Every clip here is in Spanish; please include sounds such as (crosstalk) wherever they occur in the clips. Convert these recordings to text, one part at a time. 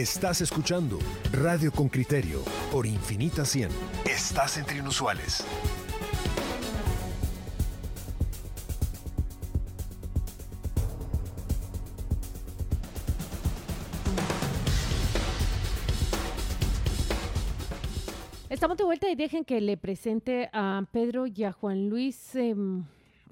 Estás escuchando Radio con Criterio por Infinita 100. Estás entre inusuales. Estamos de vuelta y dejen que le presente a Pedro y a Juan Luis. Em,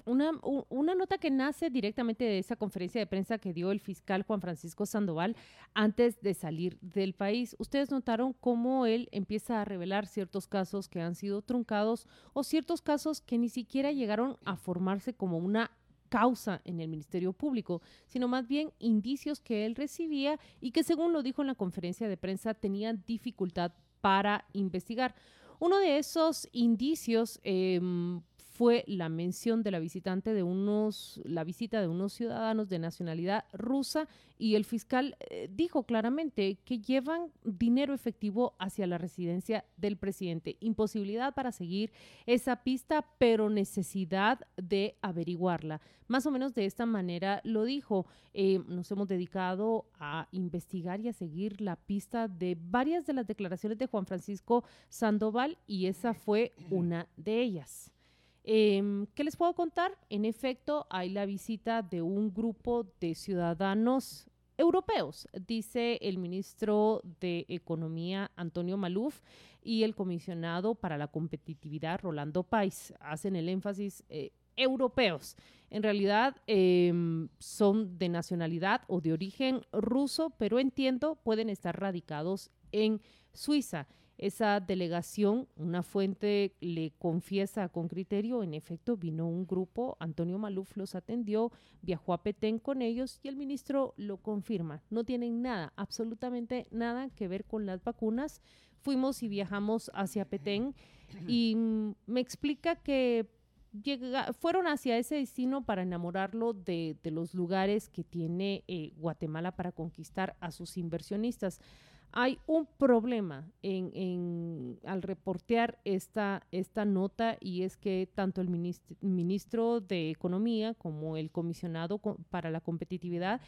una, una, nota que nace directamente de esa conferencia de prensa que dio el fiscal Juan Francisco Sandoval antes de salir del país. Ustedes notaron cómo él empieza a revelar ciertos casos que han sido truncados o ciertos casos que ni siquiera llegaron a formarse como una causa en el Ministerio Público, sino más bien indicios que él recibía y que según lo dijo en la conferencia de prensa tenían dificultad para investigar. Uno de esos indicios em, fue la mención de la visitante de unos, la visita de unos ciudadanos de nacionalidad rusa y el fiscal eh, dijo claramente que llevan dinero efectivo hacia la residencia del presidente. Imposibilidad para seguir esa pista, pero necesidad de averiguarla. Más o menos de esta manera lo dijo. Eh, nos hemos dedicado a investigar y a seguir la pista de varias de las declaraciones de Juan Francisco Sandoval y esa fue una de ellas. Em, ¿Qué les puedo contar? En efecto, hay la visita de un grupo de ciudadanos europeos, dice el ministro de Economía Antonio Maluf y el comisionado para la competitividad Rolando Pais. Hacen el énfasis eh, europeos. En realidad em, son de nacionalidad o de origen ruso, pero entiendo pueden estar radicados en Suiza esa delegación, una fuente le confiesa con criterio, en efecto vino un grupo, Antonio Maluf los atendió, viajó a Petén con ellos y el ministro lo confirma. No tienen nada, absolutamente nada que ver con las vacunas. Fuimos y viajamos hacia Petén (clears throat) y me explica que fueron hacia ese destino para enamorarlo de, los lugares que tiene eh, Guatemala para conquistar a sus inversionistas. Hay un problema en, al reportear esta, nota y es que tanto el ministro, de Economía como el comisionado para la competitividad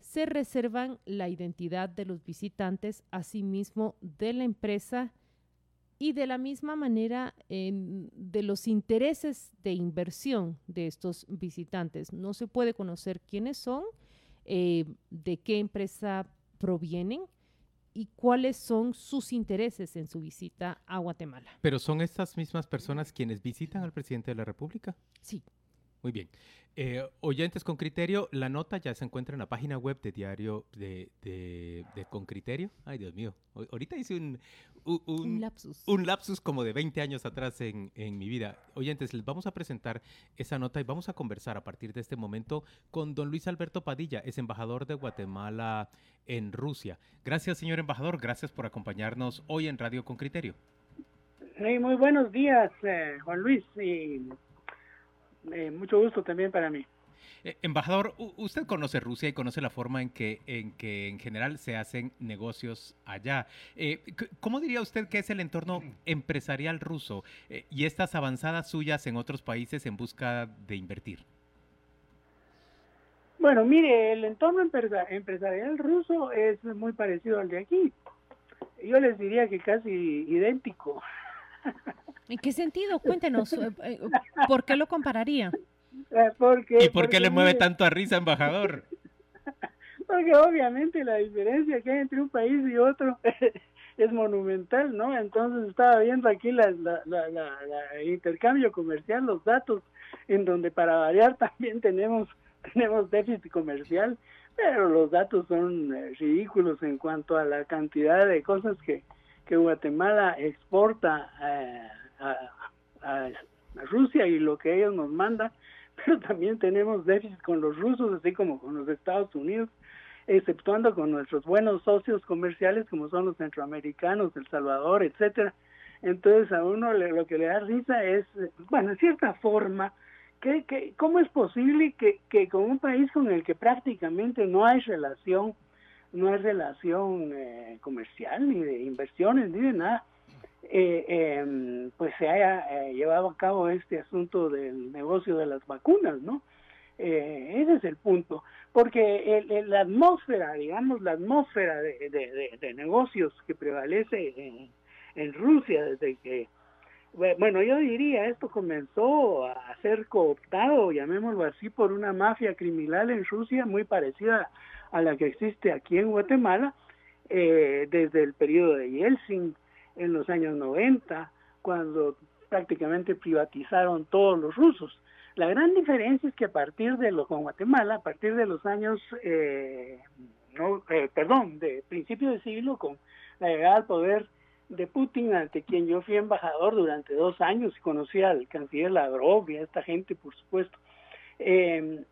se reservan la identidad de los visitantes, asimismo de la empresa y de la misma manera de los intereses de inversión de estos visitantes. No se puede conocer quiénes son, eh, de qué empresa provienen y cuáles son sus intereses en su visita a Guatemala. Pero son estas mismas personas quienes visitan al presidente de la República. Sí. Muy bien. Eh, oyentes con criterio, la nota ya se encuentra en la página web de Diario de, de, Con Criterio. Ay, Dios mío. ahorita hice un, un, lapsus. Un lapsus como de 20 años atrás en, en, mi vida. Oyentes, les vamos a presentar esa nota y vamos a conversar a partir de este momento con don Luis Alberto Padilla, es embajador de Guatemala en Rusia. Gracias, señor embajador. Gracias por acompañarnos hoy en Radio Con Criterio. muy buenos días, eh, Juan Luis. Y eh, mucho gusto también para mí. Eh, embajador, usted conoce Rusia y conoce la forma en que en, que en general se hacen negocios allá. Eh, ¿Cómo diría usted que es el entorno empresarial ruso y estas avanzadas suyas en otros países en busca de invertir? Bueno, mire, el entorno empresarial ruso es muy parecido al de aquí. Yo les diría que casi idéntico. (laughs) ¿En qué sentido? (laughs) Cuéntenos, eh, eh, ¿por qué lo compararía? Eh, porque, ¿Y por qué le mueve tanto a risa, embajador? (laughs) Porque obviamente la diferencia que hay entre un país y otro es monumental, ¿no? Entonces estaba viendo aquí la, intercambio comercial, los datos, en donde para variar también tenemos, (laughs) tenemos déficit comercial, pero los datos son ridículos en cuanto a la cantidad de cosas que, que Guatemala exporta eh, a, Rusia y lo que ellos nos mandan, (laughs) pero también tenemos déficit con los rusos, así como con los Estados Unidos, exceptuando con nuestros buenos socios comerciales como son los centroamericanos, El Salvador, etcétera. Entonces a uno lo que le da risa es, bueno, en cierta forma, que, que, ¿cómo es posible que, con un país con el que prácticamente no hay relación, no hay relación eh, comercial, ni de inversiones, ni de nada, eh, em, pues se haya eh, llevado a cabo este asunto del negocio de las vacunas, ¿no? Eh, ese es el punto. porque la atmósfera, digamos, la atmósfera de, negocios que prevalece en, Rusia desde que, bueno, yo diría, esto comenzó a ser cooptado, llamémoslo así, por una mafia criminal en Rusia muy parecida a la que existe aquí en Guatemala, eh, desde el periodo de Yeltsin en los años 90, cuando prácticamente privatizaron todos los rusos. La gran diferencia es que a partir de lo con Guatemala, a partir de los años, eh, no, eh, perdón, de principios de siglo, con la llegada al poder de Putin, ante quien yo fui embajador durante dos años y conocí al canciller Lavrov y a esta gente, por supuesto. Eh,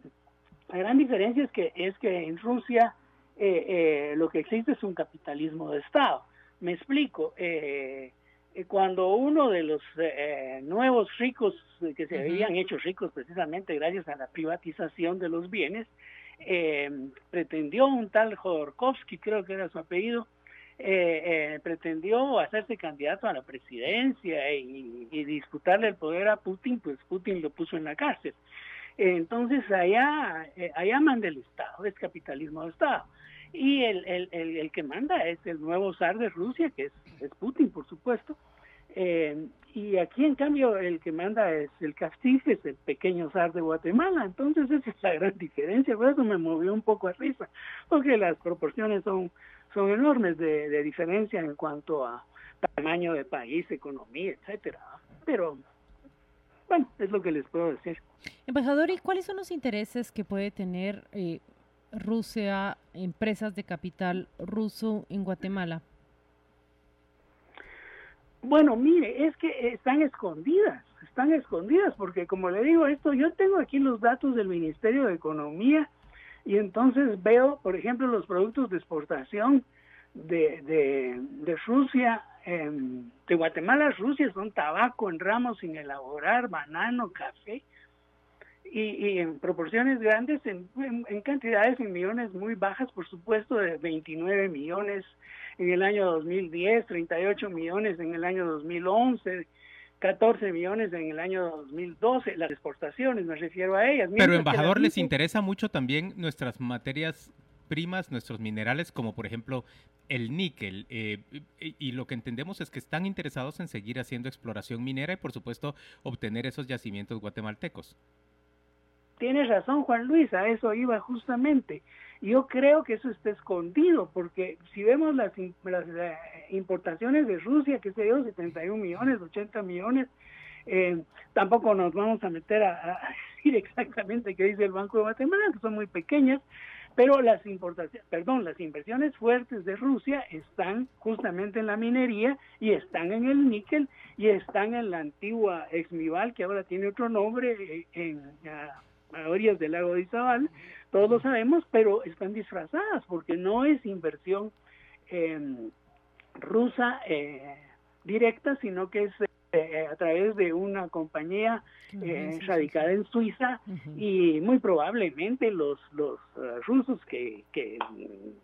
la gran diferencia es que, es que en Rusia lo que existe es un capitalismo de Estado. Me explico. Eh, eh, cuando uno de los eh, nuevos ricos que se habían hecho ricos precisamente gracias a la privatización de los bienes, eh, pretendió un tal Jodorkovsky, creo que era su apellido, pretendió hacerse candidato a la presidencia y, disputarle el poder a Putin, pues Putin lo puso en la cárcel. Entonces allá, allá manda el Estado, es capitalismo de Estado y el, el, el, que manda es el nuevo zar de Rusia, que es, es Putin, por supuesto. Eh, y aquí, en cambio, el que manda es el Castife, es el pequeño zar de Guatemala. Entonces, esa es la gran diferencia. Por eso me movió un poco a risa, porque las proporciones son, son enormes de, de diferencia en cuanto a tamaño de país, economía, etcétera. Pero, bueno, es lo que les puedo decir. Embajador, ¿y cuáles son los intereses que puede tener eh, Rusia, empresas de capital ruso en Guatemala? Bueno, mire, es que están escondidas, están escondidas, porque como le digo esto, yo tengo aquí los datos del Ministerio de Economía y entonces veo, por ejemplo, los productos de exportación de, de, Rusia, de Guatemala a Rusia son tabaco en ramos sin elaborar, banano, café, y, en proporciones grandes, en, cantidades en millones muy bajas, por supuesto, de 29 millones en el año 2010, 38 millones en el año 2011, 14 millones en el año 2012, las exportaciones, me refiero a ellas. Pero, embajador, ¿les interesa mucho también nuestras materias primas, nuestros minerales, como por ejemplo el níquel. Eh, y lo que entendemos es que están interesados en seguir haciendo exploración minera y, por supuesto, obtener esos yacimientos guatemaltecos. Tienes razón, Juan Luis, a eso iba justamente. Yo creo que eso está escondido, porque si vemos las, las eh, importaciones de Rusia, que se dio 71 millones, 80 millones, eh, tampoco nos vamos a meter a, (laughs) decir exactamente qué dice el Banco de Guatemala, que son muy pequeñas, pero las importaciones, perdón, las inversiones fuertes de Rusia están justamente en la minería y están en el níquel y están en la antigua Exmival, que ahora tiene otro nombre, eh, en, a orillas del lago de Izabal, todos lo sabemos, pero están disfrazadas porque no es inversión em, rusa eh, directa, sino que es eh, a través de una compañía eh, radicada en Suiza y muy probablemente los, los rusos que, que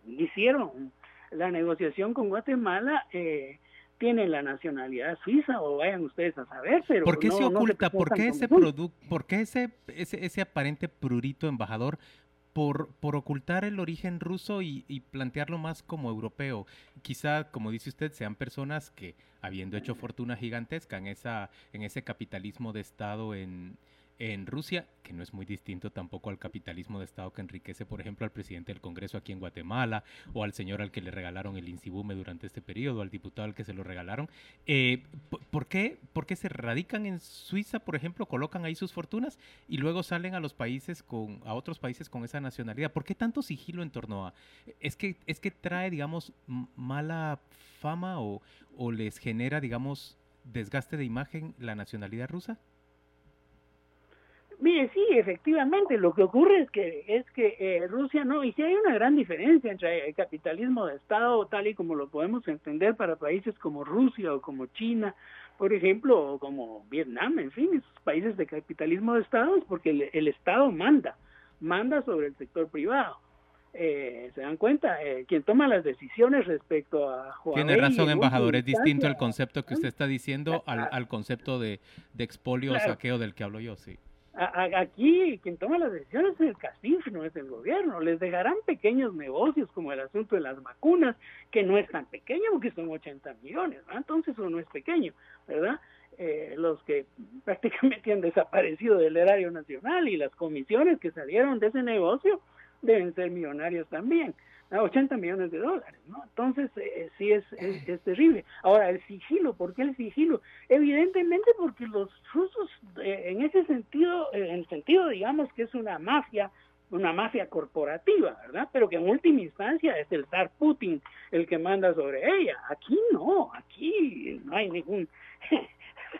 hicieron la negociación con Guatemala eh, tienen la nacionalidad suiza o vayan ustedes a saber, pero ¿Por qué se oculta? ¿Por qué ese producto, por qué ese, ese, ese aparente prurito embajador por, por, ocultar el origen ruso y, y, plantearlo más como europeo. Quizá, como dice usted, sean personas que, habiendo hecho fortuna gigantesca en, esa, en ese capitalismo de Estado en, en Rusia, que no es muy distinto tampoco al capitalismo de Estado que enriquece, por ejemplo, al presidente del Congreso aquí en Guatemala, o al señor al que le regalaron el Insibume durante este periodo, al diputado al que se lo regalaron. Eh, ¿por, qué, ¿Por qué se radican en Suiza, por ejemplo, colocan ahí sus fortunas y luego salen a los países con, a otros países con esa nacionalidad? ¿Por qué tanto sigilo en torno a? ¿Es que, es que trae, digamos, mala fama o, o les genera, digamos, desgaste de imagen la nacionalidad rusa? Mire, sí, efectivamente, lo que ocurre es que es que eh, Rusia no, y sí hay una gran diferencia entre el capitalismo de Estado tal y como lo podemos entender para países como Rusia o como China, por ejemplo, o como Vietnam, en fin, esos países de capitalismo de Estado, porque el, Estado manda, manda sobre el sector privado. Eh, se dan cuenta, eh, quien toma las decisiones respecto a Huawei Tiene razón, embajador, es distinto el concepto que usted está diciendo al, al concepto de, de expolio o saqueo del que hablo yo, sí. Aquí quien toma las decisiones es el CACIF, no es el gobierno. Les dejarán pequeños negocios como el asunto de las vacunas, que no es tan pequeño porque son 80 millones, entonces eso no es pequeño, ¿verdad? Eh, los que (laughs) prácticamente han desaparecido del erario nacional y las comisiones que salieron de ese negocio deben ser millonarios también. 80 millones de dólares, ¿no? Entonces, eh, sí es, es, terrible. Ahora, el sigilo, ¿por qué el sigilo? Evidentemente porque los rusos, eh, en ese sentido, en el sentido, digamos, que es una mafia, una mafia corporativa, ¿verdad? Pero que en última instancia es el zar Putin el que manda sobre ella. Aquí no, aquí no hay ningún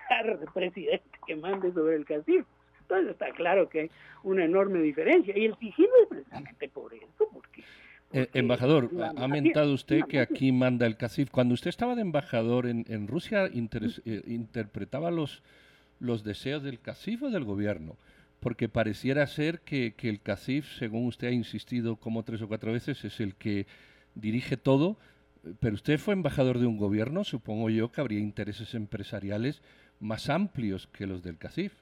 zar (laughs) presidente que mande sobre el casino. Entonces está claro que hay una enorme diferencia. Y el sigilo es precisamente por eso, porque eh, embajador, ha mentado usted que aquí manda el CACIF. Cuando usted estaba de embajador en, en Rusia, eh, ¿interpretaba los, los deseos del CACIF o del gobierno? Porque pareciera ser que, que, el CACIF, según usted ha insistido como tres o cuatro veces, es el que dirige todo. Pero usted fue embajador de un gobierno, supongo yo que habría intereses empresariales más amplios que los del CACIF.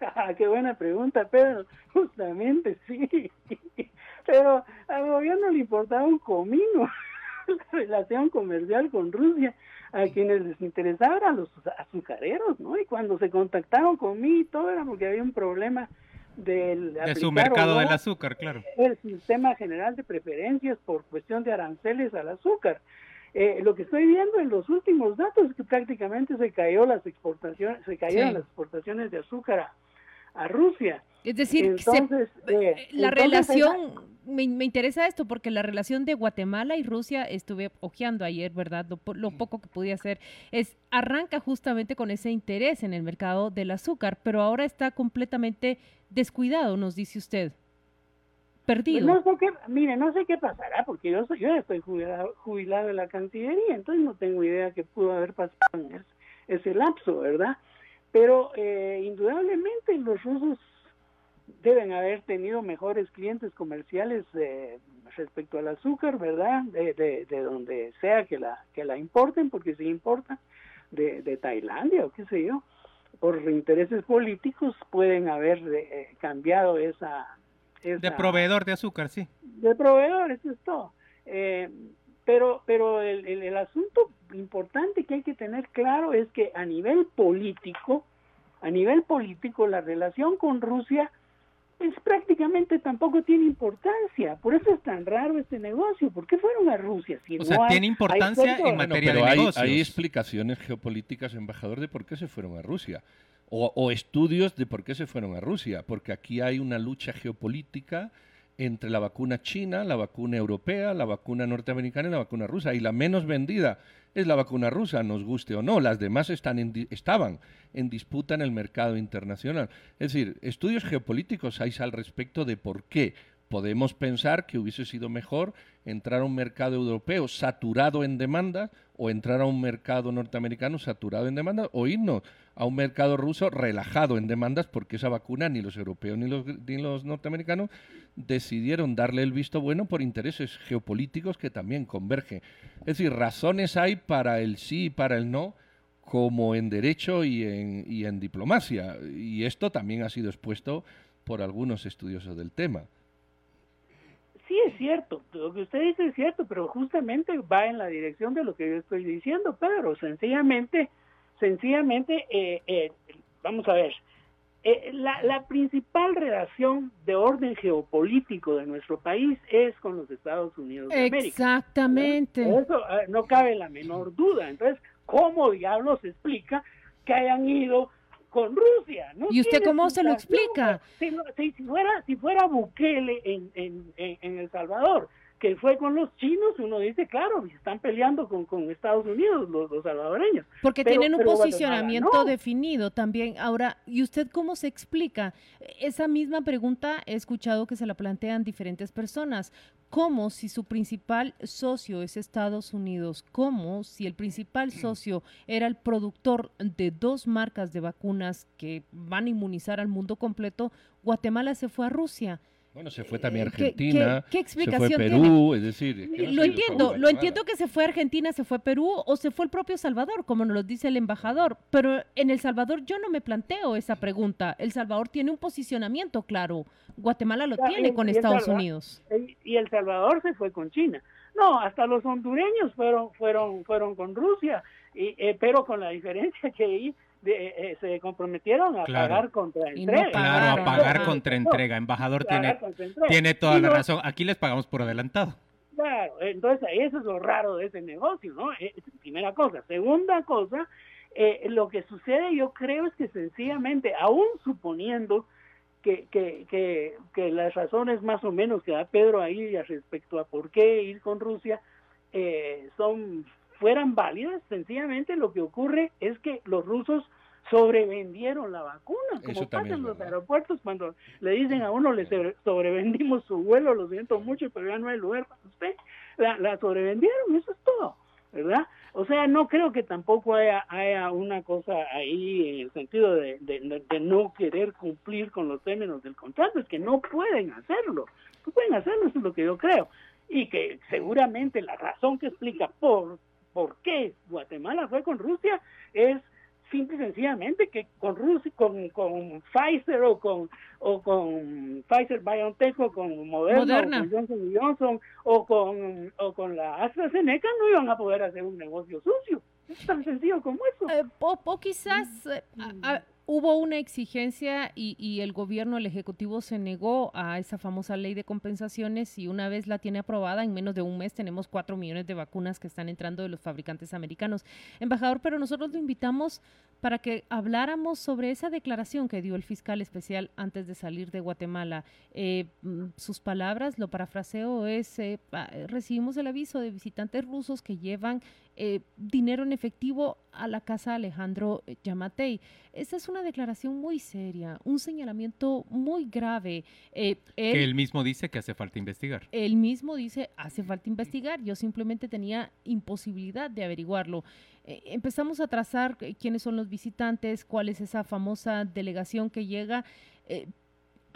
(laughs) Qué buena pregunta, Pedro. Justamente, sí (laughs) pero al gobierno le importaba un comino (laughs) la relación comercial con Rusia. A quienes les interesaba eran los azucareros, ¿no? Y cuando se contactaron conmigo, todo era porque había un problema del de su mercado del azúcar, claro. El sistema general de preferencias por cuestión de aranceles al azúcar. Eh, lo que estoy viendo en los últimos datos es que prácticamente se cayó las exportaciones, se cayeron las exportaciones de azúcar a Rusia. Es decir, eh, la relación, me, interesa esto porque la relación de Guatemala y Rusia, estuve ojeando ayer, ¿verdad? Lo, poco que pude hacer, es arranca justamente con ese interés en el mercado del azúcar, pero ahora está completamente descuidado, nos dice usted. Perdido. No sé qué, mire, no sé qué pasará, porque yo, soy, yo estoy jubilado, jubilado de la Cancillería, entonces no tengo idea qué pudo haber pasado en ese, ese lapso, ¿verdad? Pero eh, indudablemente los rusos deben haber tenido mejores clientes comerciales eh, respecto al azúcar, ¿verdad? De, de, donde sea que la que la importen, porque si importa de, de Tailandia o qué sé yo, por intereses políticos pueden haber eh, cambiado esa, De proveedor de azúcar, sí. De proveedor, eso es todo. Eh, pero pero el, el, el asunto importante que hay que tener claro es que a nivel político, a nivel político, la relación con Rusia pues prácticamente tampoco tiene importancia. Por eso es tan raro este negocio. ¿Por qué fueron a Rusia? Si o sea, tiene importancia en materia de hay, hay explicaciones geopolíticas, embajador, de por qué se fueron a Rusia. O, o, estudios de por qué se fueron a Rusia. Porque aquí hay una lucha geopolítica entre la vacuna china, la vacuna europea, la vacuna norteamericana y la vacuna rusa. Y la menos vendida es la vacuna rusa, nos guste o no. Las demás están estaban en disputa en el mercado internacional. Es decir, estudios geopolíticos hay al respecto de por qué podemos pensar que hubiese sido mejor entrar a un mercado europeo saturado en demanda o entrar a un mercado norteamericano saturado en demanda o irnos a un mercado ruso relajado en demandas porque esa vacuna ni los europeos ni los, ni los norteamericanos decidieron darle el visto bueno por intereses geopolíticos que también convergen. Es decir, razones hay para el sí y para el no como en derecho y en, y en diplomacia. Y esto también ha sido expuesto por algunos estudiosos del tema. Sí, es cierto, lo que usted dice es cierto, pero justamente va en la dirección de lo que yo estoy diciendo, Pedro. Sencillamente, sencillamente, eh, eh, vamos a ver, eh, la, la, principal relación de orden geopolítico de nuestro país es con los Estados Unidos de América. Exactamente. Eso no cabe la menor duda. Entonces, ¿cómo diablos explica que hayan ido con Rusia. ¿no? ¿Y usted cómo se lo explica? Si, si, fuera, si fuera Bukele en, en, en, El Salvador, que fue con los chinos, uno dice, claro, están peleando con, con Estados Unidos los, los salvadoreños. Porque tienen un posicionamiento definido también. Ahora, ¿y usted cómo se explica? Esa misma pregunta he escuchado que se la plantean diferentes personas. ¿Cómo si su principal socio es Estados Unidos? ¿Cómo si el principal socio era el productor de dos marcas de vacunas que van a inmunizar al mundo completo? Guatemala se fue a Rusia. Bueno, se fue también a Argentina, ¿Qué, explicación se fue Perú, es decir... lo entiendo, lo entiendo que se fue a Argentina, se fue a Perú o se fue el propio Salvador, como nos lo dice el embajador, pero en El Salvador yo no me planteo esa pregunta. El Salvador tiene un posicionamiento claro, Guatemala lo tiene con Estados Unidos. Y El Salvador se fue con China. No, hasta los hondureños fueron fueron fueron con Rusia, y, eh, pero con la diferencia que ahí de, eh, se comprometieron a pagar contra entrega. claro, a pagar contra entrega. Embajador tiene, tiene toda la razón. Aquí les pagamos por adelantado. Claro, entonces eso es lo raro de ese negocio, ¿no? Eh, primera cosa. Segunda cosa, eh, lo que sucede yo creo es que sencillamente, aún suponiendo que, que, que, que, las razones más o menos que da Pedro ahí respecto a por qué ir con Rusia son fueran válidas, sencillamente lo que ocurre es que los rusos sobrevendieron la vacuna, como pasa en los aeropuertos cuando le dicen a uno le sobrevendimos su vuelo, lo siento mucho, pero ya no hay lugar para usted, la, sobrevendieron, eso es todo, ¿verdad? O sea, no creo que tampoco haya, haya una cosa ahí en el sentido de, de, no querer cumplir con los términos del contrato, es que no pueden hacerlo, no pueden hacerlo, eso es lo que yo creo. Y que seguramente la razón que explica por por qué Guatemala fue con Rusia es simple y sencillamente que con Rusia, con, con Pfizer o con o con Pfizer BioNTech o con Moderna, o con Johnson Johnson o con o con la AstraZeneca no iban a poder hacer un negocio sucio. Es tan sencillo como eso. Eh, o, quizás eh, hubo una exigencia y, el gobierno, el ejecutivo se negó a esa famosa ley de compensaciones y una vez la tiene aprobada, en menos de un mes tenemos cuatro millones de vacunas que están entrando de los fabricantes americanos. Embajador, pero nosotros lo invitamos para que habláramos sobre esa declaración que dio el fiscal especial antes de salir de Guatemala. Eh, mm, sus palabras, lo parafraseo, es, eh, recibimos el aviso de visitantes rusos que llevan eh, dinero en efectivo a la casa Alejandro Yamatei. Esta es una declaración muy seria, un señalamiento muy grave. que él mismo dice que hace falta investigar. Él mismo dice, hace falta investigar. Yo simplemente tenía imposibilidad de averiguarlo. Eh, empezamos a trazar eh, quiénes son los visitantes, cuál es esa famosa delegación que llega.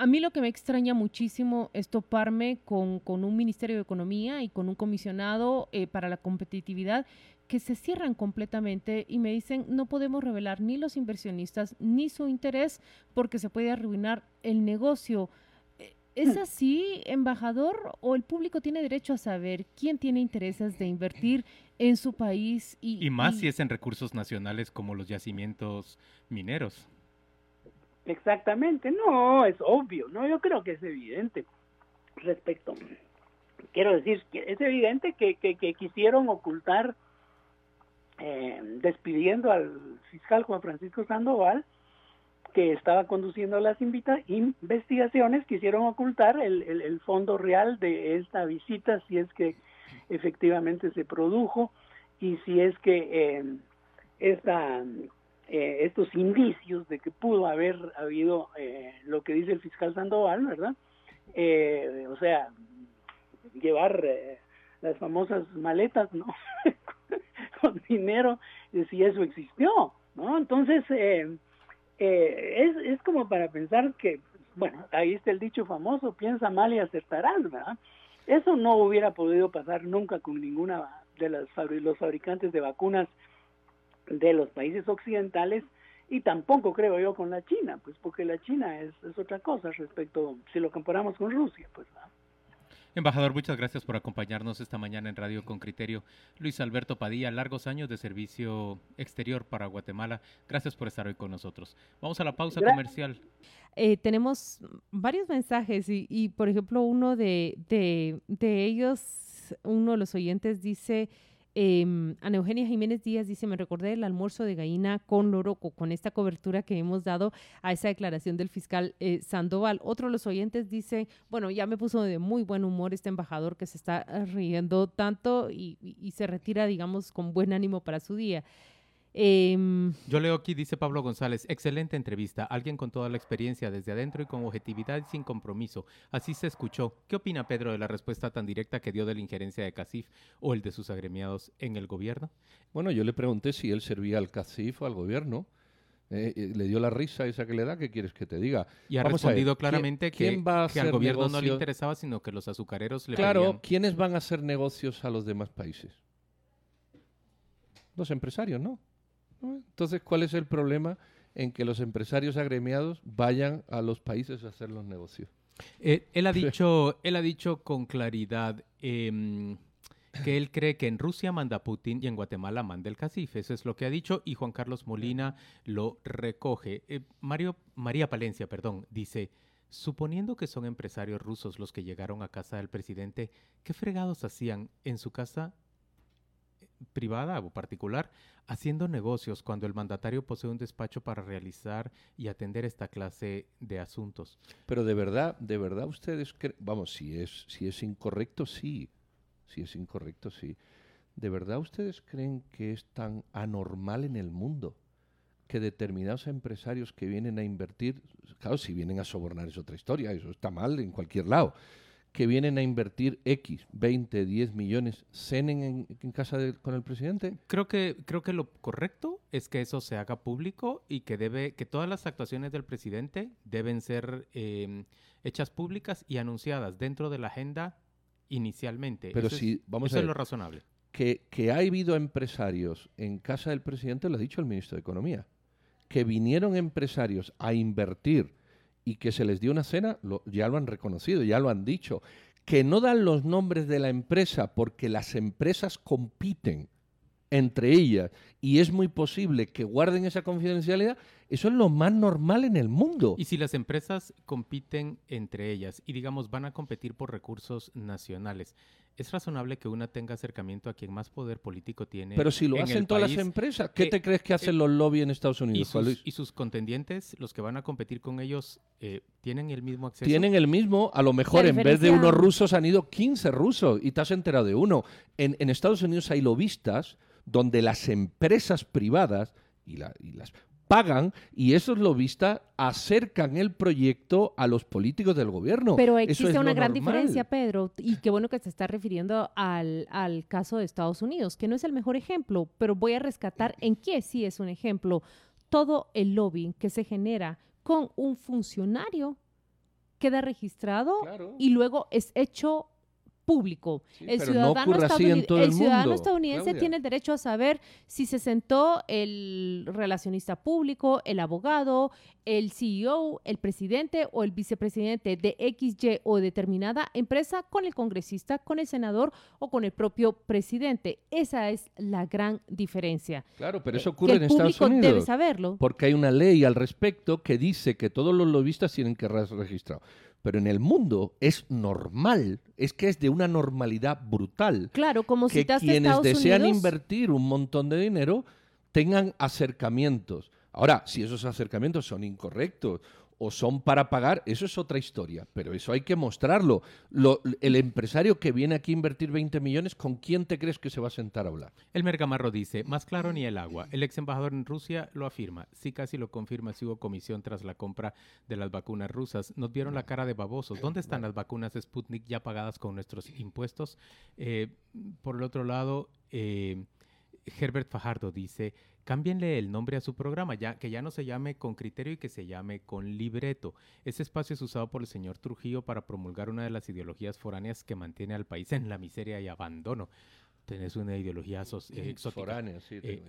Eh, a mí lo que me extraña muchísimo es toparme con, un Ministerio de Economía y con un comisionado para la competitividad que se cierran completamente y me dicen no podemos revelar ni los inversionistas ni su interés porque se puede arruinar el negocio. ¿Es hmm. así, embajador? ¿O el público tiene derecho a saber quién tiene intereses de invertir en su país? Y, más si es en recursos nacionales como los yacimientos mineros. Exactamente, no, es obvio, no, yo creo que es evidente respecto. Quiero decir, es evidente que, que, quisieron ocultar, eh, despidiendo al fiscal Juan Francisco Sandoval, que estaba conduciendo las investigaciones quisieron ocultar el, el, fondo real de esta visita, si es que efectivamente se produjo y si es que eh, esta, eh, estos indicios de que pudo haber habido eh, lo que dice el fiscal Sandoval, ¿verdad? o sea, llevar las famosas maletas, ¿no? (laughs) Con dinero, si eso existió, ¿no? Entonces, eh, es, es como para pensar que, bueno, ahí está el dicho famoso, piensa mal y acertarás, ¿verdad? Eso no hubiera podido pasar nunca con ninguna de las, los fabricantes de vacunas de los países occidentales y tampoco creo yo con la China, pues porque la China es, es otra cosa respecto, si lo comparamos con Rusia, pues. ¿verdad? Embajador, muchas gracias por acompañarnos esta mañana en Radio con Criterio. Luis Alberto Padilla, largos años de servicio exterior para Guatemala. Gracias por estar hoy con nosotros. Vamos a la pausa comercial. Eh, tenemos varios mensajes y, por ejemplo, uno de, de, de ellos, uno de los oyentes dice... Eh, Ana Eugenia Jiménez Díaz dice, me recordé el almuerzo de gallina con Loroco, con esta cobertura que hemos dado a esa declaración del fiscal eh, Sandoval. Otro de los oyentes dice, bueno, ya me puso de muy buen humor este embajador que se está riendo tanto y se retira, digamos, con buen ánimo para su día. Em, Yo leo aquí, dice Pablo González, excelente entrevista, alguien con toda la experiencia desde adentro y con objetividad y sin compromiso. Así se escuchó. ¿Qué opina Pedro de la respuesta tan directa que dio de la injerencia de CACIF o el de sus agremiados en el gobierno? Bueno, yo le pregunté si él servía al CACIF o al gobierno. Eh, eh, le dio la risa esa que le da, ¿qué quieres que te diga? Y ha respondido claramente que, al gobierno no le interesaba, sino que los azucareros le Claro, ¿quiénes van a hacer negocios a los demás países? Los empresarios, ¿no? Entonces, ¿cuál es el problema en que los empresarios agremiados vayan a los países a hacer los negocios? Eh, él, ha dicho, él ha dicho con claridad em, que él cree que en Rusia manda Putin y en Guatemala manda el cacife. Eso es lo que ha dicho y Juan Carlos Molina lo recoge. Eh, Mario, María Palencia, perdón, dice, suponiendo que son empresarios rusos los que llegaron a casa del presidente, ¿qué fregados hacían en su casa privada o particular haciendo negocios cuando el mandatario posee un despacho para realizar y atender esta clase de asuntos. Pero de verdad, de verdad ustedes creen, vamos, si es si es incorrecto sí, si es incorrecto sí. ¿De verdad ustedes creen que es tan anormal en el mundo que determinados empresarios que vienen a invertir, claro, si vienen a sobornar es otra historia, eso está mal en cualquier lado, que vienen a invertir X, 20, 10 millones, cenen en, casa con el presidente? Creo que, creo que lo correcto es que eso se haga público y que, debe, que todas las actuaciones del presidente deben ser em, hechas públicas y anunciadas dentro de la agenda inicialmente. Pero si, vamos a es lo razonable. Que, que ha habido empresarios en casa del presidente, lo ha dicho el ministro de Economía, que vinieron empresarios a invertir y que se les dio una cena, ya lo han reconocido, ya lo han dicho. Que no dan los nombres de la empresa porque las empresas compiten entre ellas y es muy posible que guarden esa confidencialidad, eso es lo más normal en el mundo. Y si las empresas compiten entre ellas y digamos van a competir por recursos nacionales, es razonable que una tenga acercamiento a quien más poder político tiene. Pero si lo hacen todas las empresas, ¿qué te crees que hacen los lobbies en Estados Unidos? Y sus, contendientes, los que van a competir con ellos, eh, ¿tienen el mismo acceso? Tienen el mismo, a lo mejor en vez de unos rusos han ido 15 rusos y te has enterado de uno. En, en Estados Unidos hay lobistas donde las empresas privadas y, y las pagan y esos lobistas acercan el proyecto a los políticos del gobierno. Pero existe una gran diferencia, Pedro, y qué bueno que se está refiriendo al, al caso de Estados Unidos, que no es el mejor ejemplo, pero voy a rescatar en qué sí es un ejemplo. Todo el lobbying que se genera con un funcionario queda registrado y luego es hecho público. el, ciudadano estadounidense tiene el derecho a saber si se sentó el relacionista público, el abogado, el CEO, el presidente o el vicepresidente de XY o determinada empresa con el congresista, con el senador o con el propio presidente. Esa es la gran diferencia. Claro, pero eso eh, ocurre en Estados Unidos. debe saberlo. Porque hay una ley al respecto que dice que todos los lobistas tienen que registrar pero en el mundo es normal, es que es de una normalidad brutal. Claro, como que quienes desean invertir un montón de dinero tengan acercamientos. Ahora, si esos acercamientos son incorrectos o son para pagar, eso es otra historia, pero eso hay que mostrarlo. el empresario que viene aquí a invertir 20 millones, ¿con quién te crees que se va a sentar a hablar? El Mergamarro dice, más claro ni el agua. El ex embajador en Rusia lo afirma. Sí, casi lo confirma si hubo comisión tras la compra de las vacunas rusas. Nos vieron la cara de babosos. ¿Dónde están las vacunas Sputnik ya pagadas con nuestros impuestos? Eh, por el otro lado, eh, Herbert Fajardo dice, Cámbienle el nombre a su programa, ya que ya no se llame con criterio y que se llame con libreto. Ese espacio es usado por el señor Trujillo para promulgar una de las ideologías foráneas que mantiene al país en la miseria y abandono. Tenés una ideología eh, (laughs) exótica. Foránea, sí. Eh,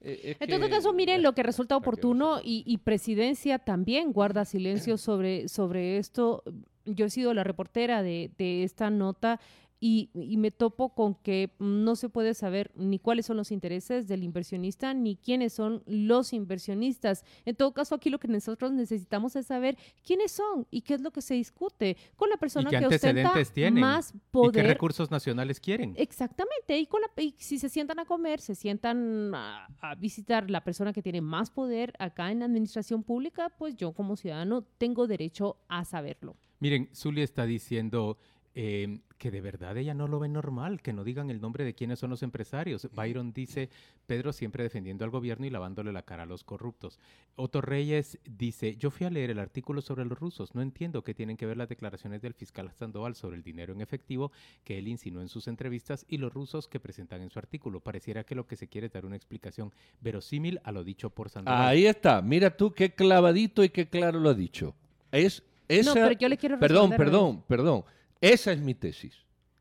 eh, en todo caso, miren lo que resulta oportuno y, Presidencia también guarda silencio (clears throat) sobre, sobre esto. Yo he sido la reportera de, de esta nota y, me topo con que no se puede saber ni cuáles son los intereses del inversionista ni quiénes son los inversionistas. En todo caso, aquí lo que nosotros necesitamos es saber quiénes son y qué es lo que se discute con la persona que ostenta más poder. ¿Y qué recursos nacionales quieren? Exactamente. Y, con la, si se sientan a comer, se sientan a, a visitar la persona que tiene más poder acá en la administración pública, pues yo como ciudadano tengo derecho a saberlo. Miren, Zulia está diciendo eh, que de verdad ella no lo ve normal, que no digan el nombre de quiénes son los empresarios. Byron dice, Pedro siempre defendiendo al gobierno y lavándole la cara a los corruptos. Otto Reyes dice, yo fui a leer el artículo sobre los rusos, no entiendo qué tienen que ver las declaraciones del fiscal Sandoval sobre el dinero en efectivo que él insinuó en sus entrevistas y los rusos que presentan en su artículo. Pareciera que lo que se quiere es dar una explicación verosímil a lo dicho por Sandoval. Ahí está, mira tú qué clavadito y qué claro lo ha dicho. Es esa... No, pero yo le quiero Perdón, perdón, perdón. Esa es mi tesis.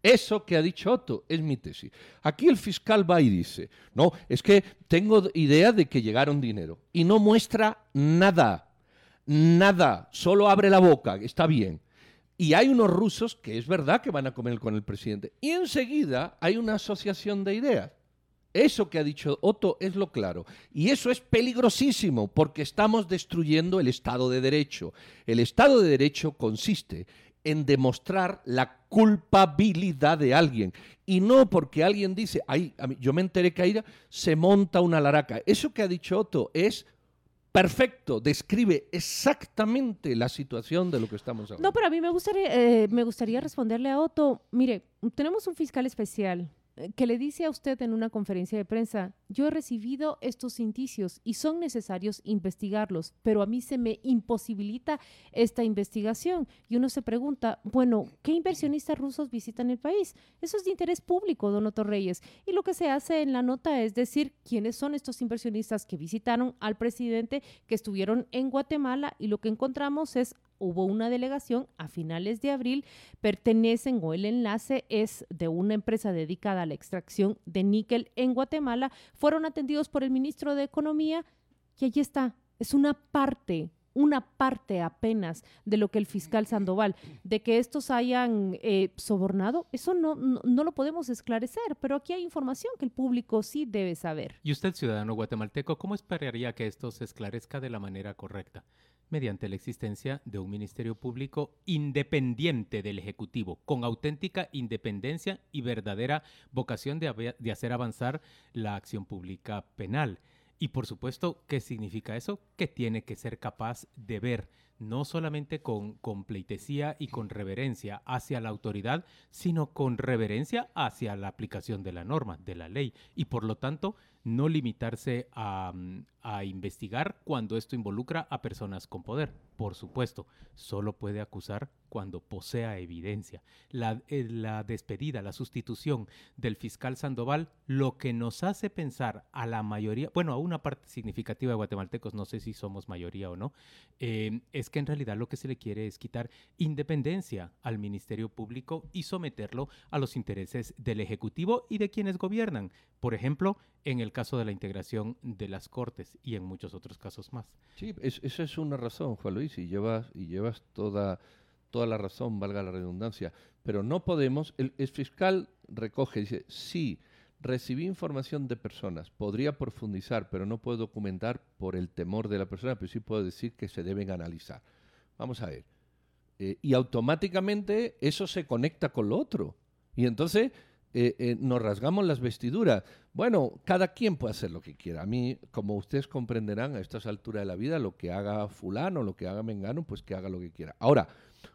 Eso que ha dicho Otto es mi tesis. Aquí el fiscal va y dice, no, es que tengo idea de que llegaron dinero y no muestra nada, nada, solo abre la boca, está bien. Y hay unos rusos que es verdad que van a comer con el presidente. Y enseguida hay una asociación de ideas. Eso que ha dicho Otto es lo claro. Y eso es peligrosísimo porque estamos destruyendo el Estado de Derecho. El Estado de Derecho consiste en demostrar la culpabilidad de alguien. Y no porque alguien dice, ay, yo me enteré que ahí se monta una laraca. Eso que ha dicho Otto es perfecto, describe exactamente la situación de lo que estamos hablando. No, pero a mí me gustaría, eh, me gustaría responderle a Otto, mire, tenemos un fiscal especial que le dice a usted en una conferencia de prensa, yo he recibido estos indicios y son necesarios investigarlos, pero a mí se me imposibilita esta investigación. Y uno se pregunta, bueno, ¿qué inversionistas rusos visitan el país? Eso es de interés público, don Otto Reyes. Y lo que se hace en la nota es decir quiénes son estos inversionistas que visitaron al presidente, que estuvieron en Guatemala y lo que encontramos es hubo una delegación a finales de abril, pertenecen o el enlace es de una empresa dedicada a la extracción de níquel en Guatemala, fueron atendidos por el ministro de Economía y allí está, es una parte una parte apenas de lo que el fiscal Sandoval, de que estos hayan eh, sobornado, eso no, no, lo podemos esclarecer, pero aquí hay información que el público sí debe saber. ¿Y usted, ciudadano guatemalteco, cómo esperaría que esto se esclarezca de la manera correcta? Mediante la existencia de un Ministerio Público independiente del Ejecutivo, con auténtica independencia y verdadera vocación de, hacer avanzar la acción pública penal. Y por supuesto, ¿qué significa eso? Que tiene que ser capaz de ver no solamente con, con pleitesía y con reverencia hacia la autoridad, sino con reverencia hacia la aplicación de la norma, de la ley. Y por lo tanto, no limitarse a, a, investigar cuando esto involucra a personas con poder. Por supuesto, solo puede acusar cuando posea evidencia. La, eh, la, despedida, la sustitución del fiscal Sandoval, lo que nos hace pensar a la mayoría, bueno, a una parte significativa de guatemaltecos, no sé si somos mayoría o no, eh, es que en realidad lo que se le quiere es quitar independencia al Ministerio Público y someterlo a los intereses del Ejecutivo y de quienes gobiernan. Por ejemplo, en el caso de la integración de las Cortes y en muchos otros casos más. Sí, esa es una razón, Juan Luis, y llevas, y llevas toda, toda la razón, valga la redundancia. Pero no podemos, el, fiscal recoge, dice, sí, recibí información de personas, podría profundizar, pero no puedo documentar por el temor de la persona, pero sí puedo decir que se deben analizar. Vamos a ver. Eh, y automáticamente eso se conecta con lo otro. Y entonces eh, eh, nos rasgamos las vestiduras. Bueno, cada quien puede hacer lo que quiera. A mí, como ustedes comprenderán a estas alturas de la vida, lo que haga fulano, lo que haga mengano, pues que haga lo que quiera. Ahora,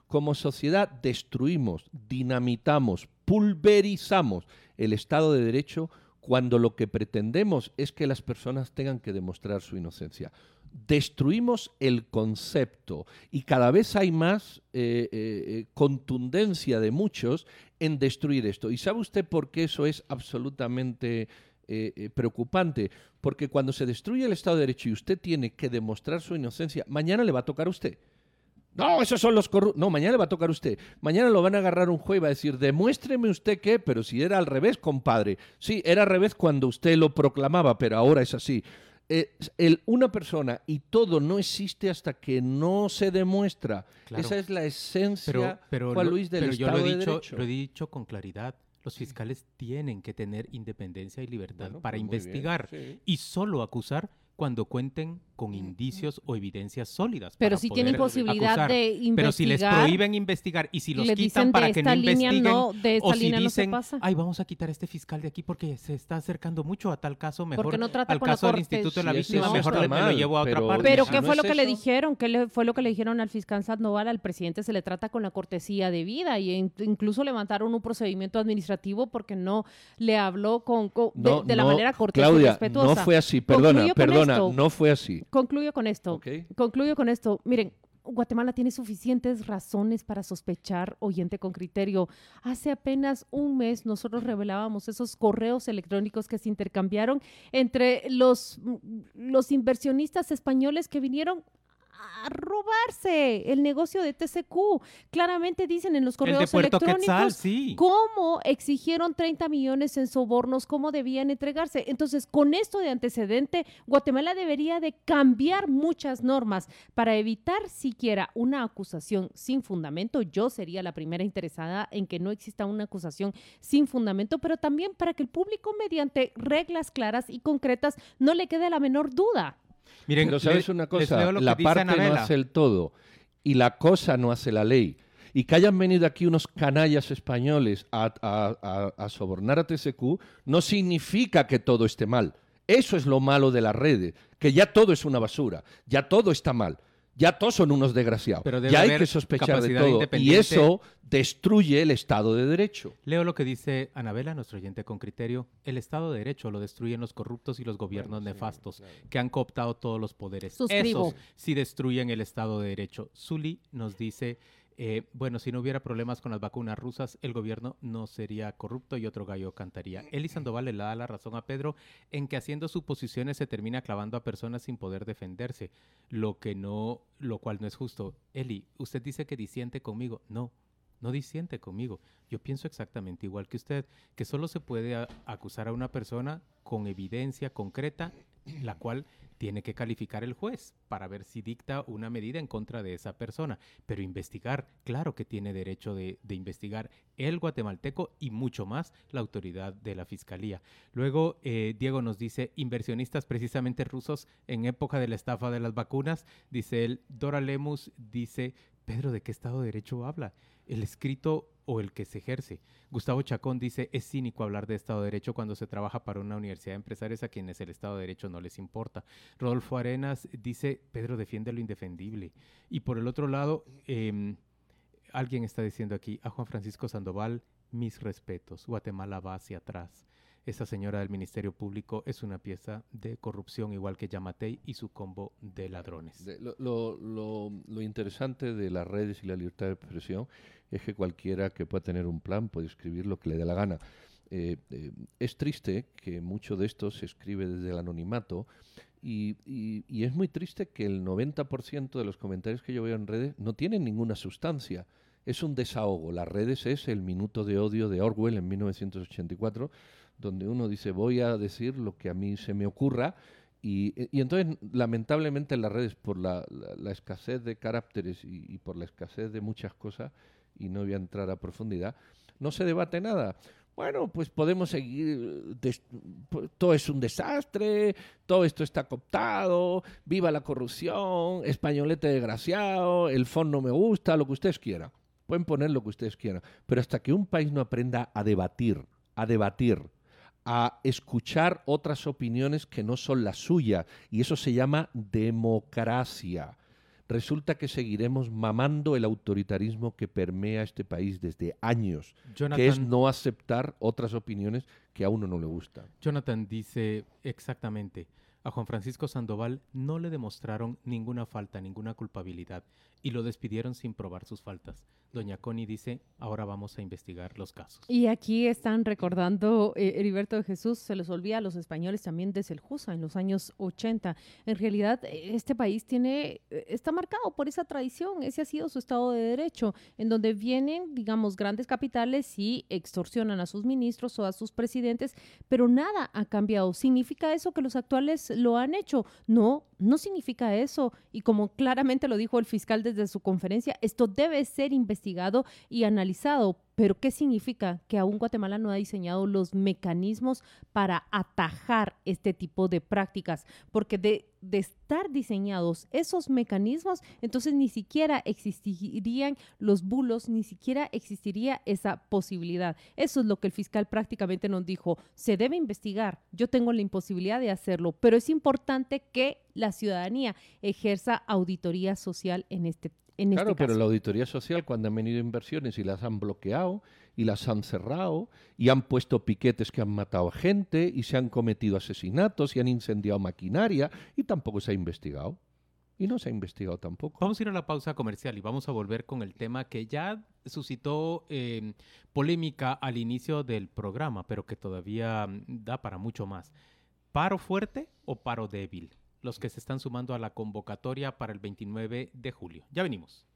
como sociedad destruimos, dinamitamos, pulverizamos el Estado de Derecho cuando lo que pretendemos es que las personas tengan que demostrar su inocencia destruimos el concepto y cada vez hay más eh, contundencia de muchos en destruir esto. ¿Y sabe usted por qué eso es absolutamente eh, preocupante? Porque cuando se destruye el Estado de Derecho y usted tiene que demostrar su inocencia, mañana le va a tocar a usted. No, esos son los corruptos. No, mañana le va a tocar a usted. Mañana lo van a agarrar un juez y va a decir, demuéstreme usted qué, pero si era al revés, compadre. Sí, era al revés cuando usted lo proclamaba, pero ahora es así. Eh, el, una persona y todo no existe hasta que no se demuestra. Esa es la esencia, pero, Juan Luis, del Estado yo lo he dicho, Lo he dicho con claridad. Los fiscales tienen que tener independencia y libertad para investigar y solo acusar cuando cuenten con indicios o evidencias sólidas. Pero si tienen posibilidad de investigar. Pero si les prohíben investigar y si los quitan para que no investiguen, no, de esta o si dicen, no ay, vamos a quitar a este fiscal de aquí porque se está acercando mucho a tal caso, mejor no trata al caso del Instituto de la Víctima, mejor le, me lo llevo a otra parte. Pero ¿qué fue lo que le dijeron? ¿Qué le, fue lo que le dijeron al fiscal Sandoval? Al presidente se le trata con la cortesía de vida y incluso levantaron un procedimiento administrativo porque no le habló con, de, la manera cortés y respetuosa. no fue así, perdona, perdona, no fue así. Concluyo con esto. Concluyo con esto. Miren, Guatemala tiene suficientes razones para sospechar, oyente con criterio. Hace apenas un mes nosotros revelábamos esos correos electrónicos que se intercambiaron entre los, los inversionistas españoles que vinieron a robarse el negocio de TCQ. Claramente dicen en los correos electrónicos cómo exigieron 30 millones en sobornos, cómo debían entregarse. Entonces, con esto de antecedente, Guatemala debería de cambiar muchas normas para evitar siquiera una acusación sin fundamento. Yo sería la primera interesada en que no exista una acusación sin fundamento, pero también para que el público mediante reglas claras y concretas no le quede la menor duda. Miren, Pero sabes una cosa, la parte no hace el todo y la cosa no hace la ley. Y que hayan venido aquí unos canallas españoles a, a sobornar a TSQ no significa que todo esté mal. Eso es lo malo de las redes, que ya todo es una basura, ya todo está mal ya todos son unos desgraciados. ya hay que sospechar de todo. Y eso destruye el Estado de Derecho. Leo lo que dice Anabela, nuestro oyente con criterio. El Estado de Derecho lo destruyen los corruptos y los gobiernos nefastos que han cooptado todos los poderes. Suscribo. Esos sí destruyen el Estado de Derecho. Zuli nos dice eh, bueno, si no hubiera problemas con las vacunas rusas, el gobierno no sería corrupto y otro gallo cantaría. Eli Sandoval le da la razón a Pedro en que haciendo suposiciones se termina clavando a personas sin poder defenderse, lo que no, lo cual no es justo. Eli, usted dice que disiente conmigo. No, no disiente conmigo. Yo pienso exactamente igual que usted, que solo se puede acusar a una persona con evidencia concreta, la cual tiene que calificar el juez para ver si dicta una medida en contra de esa persona. Pero investigar, claro que tiene derecho de, investigar el guatemalteco y mucho más la autoridad de la fiscalía. Luego, eh, Diego nos dice, inversionistas precisamente rusos en época de la estafa de las vacunas, dice él, Dora Lemus dice, Pedro, ¿de qué Estado de Derecho habla? El escrito o el que se ejerce. Gustavo Chacón dice, es cínico hablar de Estado de Derecho cuando se trabaja para una universidad de empresarios a quienes el Estado de Derecho no les importa. Rodolfo Arenas dice, Pedro defiende lo indefendible. Y por el otro lado, em, alguien está diciendo aquí, a Juan Francisco Sandoval, mis respetos, Guatemala va hacia atrás. Esa señora del Ministerio Público es una pieza de corrupción igual que Yamatei y su combo de ladrones. lo, lo, interesante de las redes y la libertad de expresión es que cualquiera que pueda tener un plan puede escribir lo que le dé la gana. Eh, eh, es triste que mucho de esto se escribe desde el anonimato y, y, es muy triste que el 90% de los comentarios que yo veo en redes no tienen ninguna sustancia. Es un desahogo. Las redes es el minuto de odio de Orwell en 1984, donde uno dice voy a decir lo que a mí se me ocurra y, y, entonces, lamentablemente, en las redes, por la, la, escasez de caracteres y, por la escasez de muchas cosas, y no voy a entrar a profundidad, no se debate nada. Bueno, pues podemos seguir, todo es un desastre, todo esto está cooptado, viva la corrupción, españolete desgraciado, el fondo no me gusta, lo que ustedes quieran. Pueden poner lo que ustedes quieran, pero hasta que un país no aprenda a debatir, a debatir, a escuchar otras opiniones que no son las suyas, y eso se llama democracia resulta que seguiremos mamando el autoritarismo que permea este país desde años, que es no aceptar otras opiniones que a uno no le gustan. Jonathan dice exactamente, a Juan Francisco Sandoval no le demostraron ninguna falta, ninguna culpabilidad y lo despidieron sin probar sus faltas. Doña Connie dice, ahora vamos a investigar los casos. Y aquí están recordando, eh, Heriberto de Jesús, se les olvida a los españoles también desde el Jusa en los años 80. En realidad, este país tiene, eh, está marcado por esa tradición, ese ha sido su Estado de Derecho, en donde vienen, digamos, grandes capitales y extorsionan a sus ministros o a sus presidentes, pero nada ha cambiado. ¿Significa eso que los actuales lo han hecho? No, no significa eso. Y como claramente lo dijo el fiscal desde su conferencia, esto debe ser investigado y analizado Pero ¿qué significa? Que aún Guatemala no ha diseñado los mecanismos para atajar este tipo de prácticas, porque de, estar diseñados esos mecanismos, entonces ni siquiera existirían los bulos, ni siquiera existiría esa posibilidad. Eso es lo que el fiscal prácticamente nos dijo. Se debe investigar. Yo tengo la imposibilidad de hacerlo, pero es importante que la ciudadanía ejerza auditoría social en este en claro, este pero la auditoría social, cuando han venido inversiones y las han bloqueado y las han cerrado y han puesto piquetes que han matado a gente y se han cometido asesinatos y han incendiado maquinaria y tampoco se ha investigado. Y no se ha investigado tampoco. Vamos a ir a la pausa comercial y vamos a volver con el tema que ya suscitó eh, polémica al inicio del programa, pero que todavía mm, da para mucho más. ¿Paro fuerte o paro débil? Los que se están sumando a la convocatoria para el 29 de julio. Ya venimos.